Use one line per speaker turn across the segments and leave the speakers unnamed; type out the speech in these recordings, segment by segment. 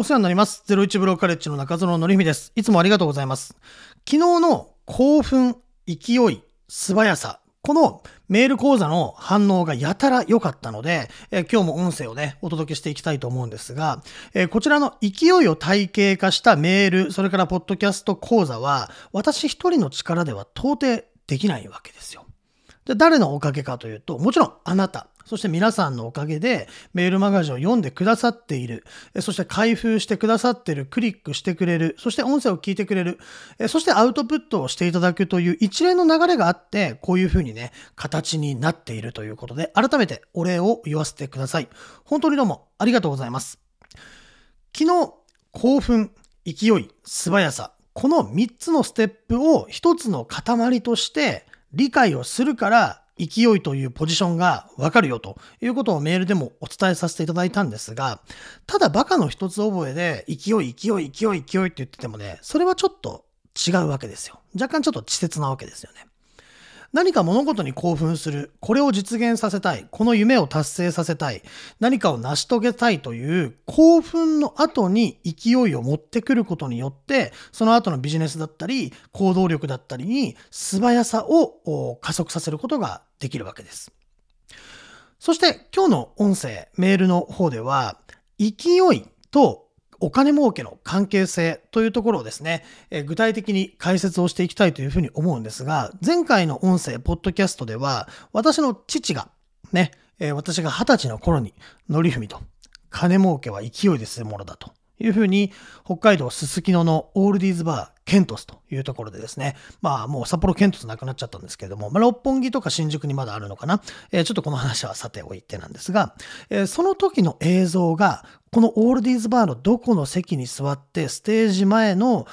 お世話になります。01ブローカレッジの中園のりみです。いつもありがとうございます。昨日の興奮、勢い、素早さ、このメール講座の反応がやたら良かったので、え今日も音声をね、お届けしていきたいと思うんですが、えこちらの勢いを体系化したメール、それからポッドキャスト講座は、私一人の力では到底できないわけですよ。で誰のおかげかというと、もちろんあなた、そして皆さんのおかげでメールマガジンを読んでくださっている、そして開封してくださっている、クリックしてくれる、そして音声を聞いてくれる、そしてアウトプットをしていただくという一連の流れがあって、こういうふうにね、形になっているということで、改めてお礼を言わせてください。本当にどうもありがとうございます。昨日、興奮、勢い、素早さ、この3つのステップを1つの塊として理解をするから勢いというポジションがわかるよということをメールでもお伝えさせていただいたんですが、ただバカの一つ覚えで勢い、勢い、勢い、勢いって言っててもね、それはちょっと違うわけですよ。若干ちょっと稚拙なわけですよね。何か物事に興奮する、これを実現させたい、この夢を達成させたい、何かを成し遂げたいという興奮の後に勢いを持ってくることによって、その後のビジネスだったり、行動力だったりに素早さを加速させることができるわけです。そして今日の音声、メールの方では、勢いとお金儲けの関係性というところをですね、え具体的に解説をしていきたいというふうに思うんですが、前回の音声、ポッドキャストでは、私の父が、ね、え私が二十歳の頃に、のりふみと、金儲けは勢いでするものだというふうに、北海道すすきののオールディーズバーケントスというところでですね、まあもう札幌ケントスなくなっちゃったんですけれども、まあ、六本木とか新宿にまだあるのかな、えー、ちょっとこの話はさておいてなんですが、えー、その時の映像がこのオールディーズバーのどこの席に座って、ステージ前の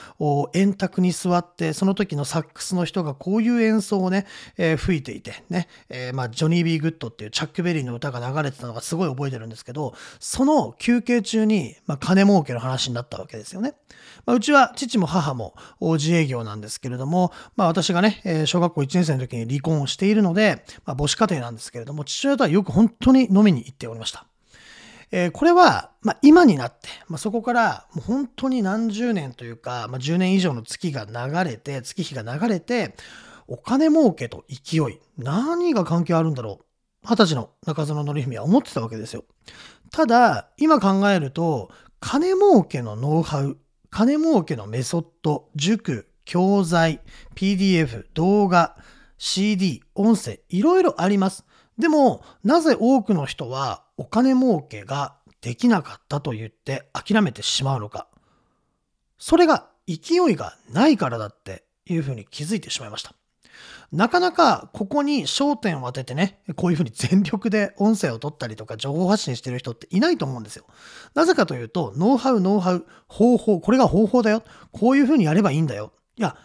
円卓に座って、その時のサックスの人がこういう演奏をね、えー、吹いていて、ね、え、まあ、ジョニー・ビー・グッドっていうチャック・ベリーの歌が流れてたのがすごい覚えてるんですけど、その休憩中に、まあ、金儲けの話になったわけですよね。まあ、うちは父も母も自営業なんですけれども、まあ、私がね、小学校1年生の時に離婚をしているので、まあ、母子家庭なんですけれども、父親とはよく本当に飲みに行っておりました。え、これは、ま、今になって、ま、そこからもう本当に何十年というか、ま、10年以上の月が流れて、月日が流れて、お金儲けと勢い、何が関係あるんだろう。二十歳の中園則文は思ってたわけですよ。ただ、今考えると、金儲けのノウハウ、金儲けのメソッド、塾、教材、PDF、動画、CD、音声、いろいろあります。でも、なぜ多くの人はお金儲けができなかったと言って諦めてしまうのか。それが勢いがないからだっていうふうに気づいてしまいました。なかなかここに焦点を当ててね、こういうふうに全力で音声を取ったりとか情報発信してる人っていないと思うんですよ。なぜかというと、ノウハウ、ノウハウ、方法、これが方法だよ。こういうふうにやればいいんだよ。いや、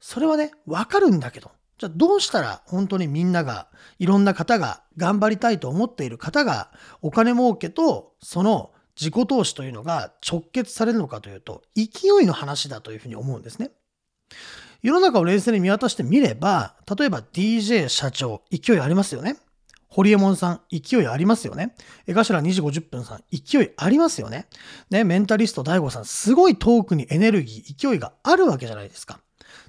それはね、わかるんだけど、じゃあどうしたら本当にみんなが、いろんな方が頑張りたいと思っている方が、お金儲けとその自己投資というのが直結されるのかというと、勢いの話だというふうに思うんですね。世の中を冷静に見渡してみれば、例えば DJ 社長、勢いありますよね。ホリエモンさん、勢いありますよね。江頭2時50分さん、勢いありますよね。ね、メンタリスト大悟さん、すごいトークにエネルギー、勢いがあるわけじゃないですか。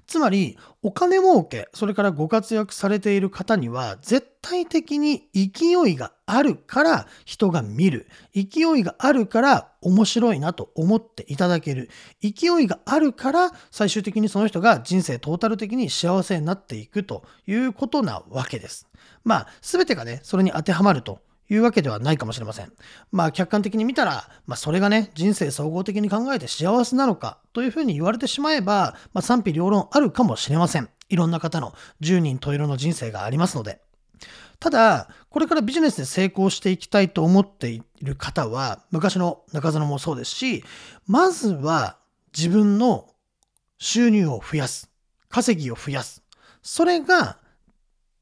つまり、お金儲け、それからご活躍されている方には、絶対的に勢いがあるから人が見る。勢いがあるから面白いなと思っていただける。勢いがあるから最終的にその人が人生トータル的に幸せになっていくということなわけです。まあ、すべてがね、それに当てはまるというわけではないかもしれません。まあ客観的に見たら、まあそれがね、人生総合的に考えて幸せなのかというふうに言われてしまえば、まあ賛否両論あるかもしれません。いろんな方の10人十色の人生がありますので。ただ、これからビジネスで成功していきたいと思っている方は、昔の中園もそうですし、まずは自分の収入を増やす。稼ぎを増やす。それが、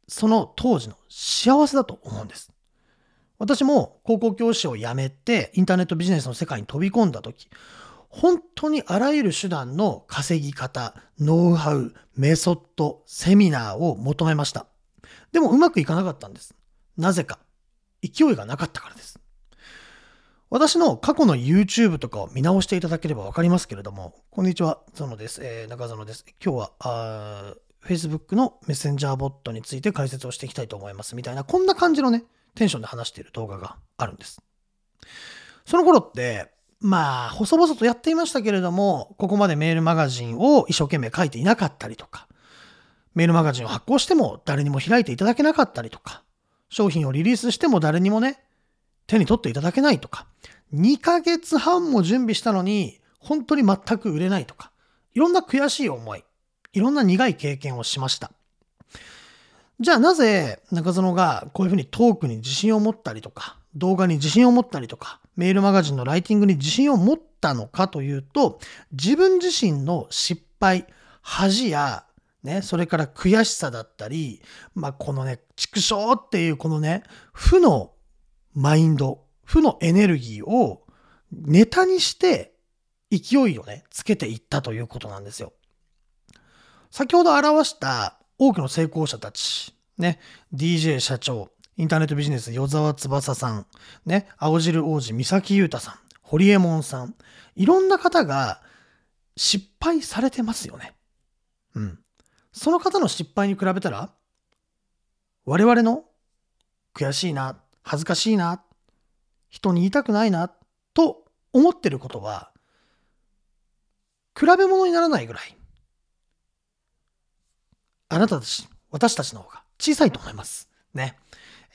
その当時の幸せだと思うんです。私も高校教師を辞めてインターネットビジネスの世界に飛び込んだ時、本当にあらゆる手段の稼ぎ方、ノウハウ、メソッド、セミナーを求めました。でもうまくいかなかったんです。なぜか。勢いがなかったからです。私の過去の YouTube とかを見直していただければわかりますけれども、こんにちは、ゾノです。えー、中園です。今日は、あ Facebook のメッセンジャーボットについて解説をしていきたいと思います。みたいな、こんな感じのね、テンションで話している動画があるんです。その頃って、まあ、細々とやっていましたけれども、ここまでメールマガジンを一生懸命書いていなかったりとか、メールマガジンを発行しても誰にも開いていただけなかったりとか、商品をリリースしても誰にもね、手に取っていただけないとか、2ヶ月半も準備したのに、本当に全く売れないとか、いろんな悔しい思い、いろんな苦い経験をしました。じゃあなぜ中園がこういうふうにトークに自信を持ったりとか、動画に自信を持ったりとか、メールマガジンのライティングに自信を持ったのかというと、自分自身の失敗、恥や、ね、それから悔しさだったり、まあ、このね、畜生っていうこのね、負のマインド、負のエネルギーをネタにして勢いをね、つけていったということなんですよ。先ほど表した多くの成功者たち、ね、DJ 社長、インターネットビジネス与沢翼さん、ね、青汁王子三崎優太さん、堀江門さん、いろんな方が失敗されてますよね。うん。その方の失敗に比べたら、我々の悔しいな、恥ずかしいな、人に言いたくないな、と思ってることは、比べ物にならないぐらい、あなたたち、私たちの方が小さいと思います。ね。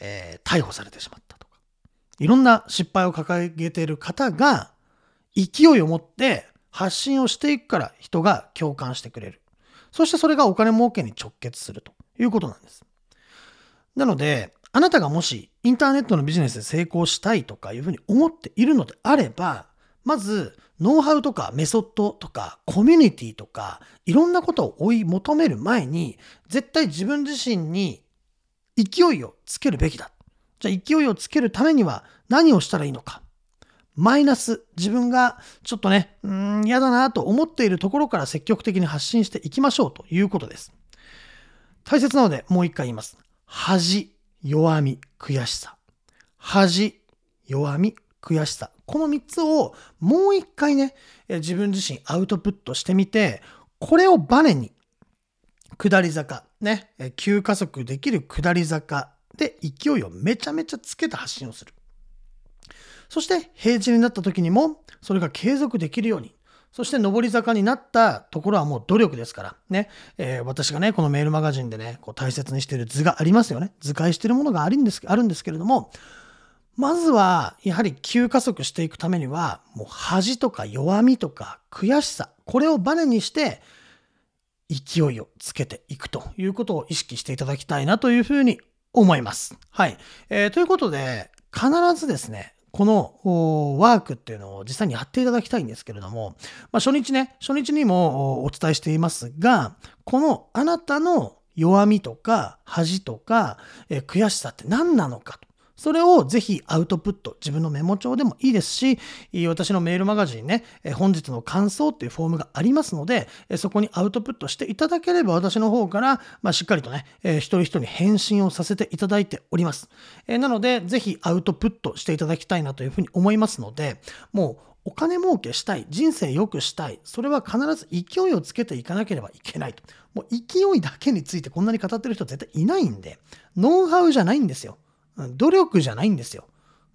えー、逮捕されてしまったとか。いろんな失敗を掲げている方が、勢いを持って発信をしていくから人が共感してくれる。そしてそれがお金儲けに直結するということなんです。なので、あなたがもしインターネットのビジネスで成功したいとかいうふうに思っているのであれば、まず、ノウハウとかメソッドとかコミュニティとかいろんなことを追い求める前に、絶対自分自身に勢いをつけるべきだ。じゃあ勢いをつけるためには何をしたらいいのか。マイナス、自分がちょっとね、うん、嫌だなと思っているところから積極的に発信していきましょうということです。大切なのでもう一回言います。恥、弱み、悔しさ。恥、弱み、悔しさ。この3つをもう一回ね、自分自身アウトプットしてみて、これをバネに、下り坂、ね、急加速できる下り坂で勢いをめちゃめちゃつけた発信をする。そして平地になった時にもそれが継続できるように。そして上り坂になったところはもう努力ですから。ね。えー、私がね、このメールマガジンでね、こう大切にしている図がありますよね。図解しているものがあるんですあるんですけれども、まずは、やはり急加速していくためには、もう恥とか弱みとか悔しさ、これをバネにして、勢いをつけていくということを意識していただきたいなというふうに思います。はい。えー、ということで、必ずですね、このワークっていうのを実際にやっていただきたいんですけれども、まあ、初日ね、初日にもお伝えしていますが、このあなたの弱みとか恥とか、えー、悔しさって何なのかと。それをぜひアウトプット、自分のメモ帳でもいいですし、私のメールマガジンね、本日の感想っていうフォームがありますので、そこにアウトプットしていただければ私の方から、まあ、しっかりとね、一人一人返信をさせていただいております。なので、ぜひアウトプットしていただきたいなというふうに思いますので、もうお金儲けしたい、人生良くしたい、それは必ず勢いをつけていかなければいけないと。もう勢いだけについてこんなに語ってる人絶対いないんで、ノウハウじゃないんですよ。努力じゃないんですよ。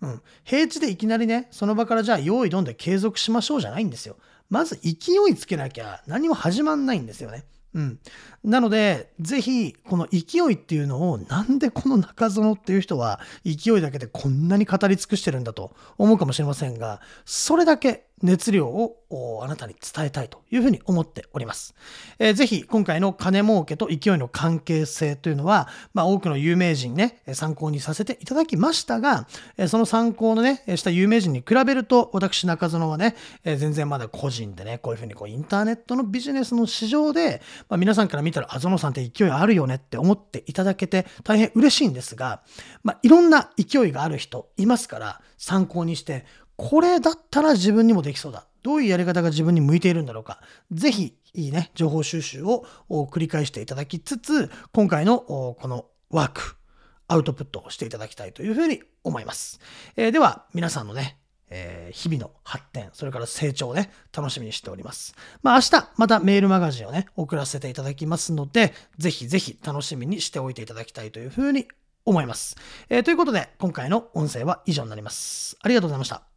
うん。平地でいきなりね、その場からじゃあ用意どんで継続しましょうじゃないんですよ。まず勢いつけなきゃ何も始まんないんですよね。うん。なので、ぜひ、この勢いっていうのを、なんでこの中園っていう人は勢いだけでこんなに語り尽くしてるんだと思うかもしれませんが、それだけ熱量をあなたに伝えたいというふうに思っております。えー、ぜひ今回の金儲けと勢いの関係性というのは、まあ、多くの有名人ね、参考にさせていただきましたが、その参考のね、した有名人に比べると、私中園はね、全然まだ個人でね、こういうふうにこうインターネットのビジネスの市場で、まあ、皆さんから見たら、あぞのさんって勢いあるよねって思っていただけて大変嬉しいんですが、まあ、いろんな勢いがある人いますから、参考にして、これだったら自分にもできそうだ。どういうやり方が自分に向いているんだろうか。ぜひ、いいね、情報収集を繰り返していただきつつ、今回のこのワーク、アウトプットをしていただきたいというふうに思います。えー、では、皆さんのね、えー、日々の発展、それから成長をね、楽しみにしております。まあ明日、またメールマガジンをね、送らせていただきますので、ぜひぜひ楽しみにしておいていただきたいというふうに思います。えー、ということで、今回の音声は以上になります。ありがとうございました。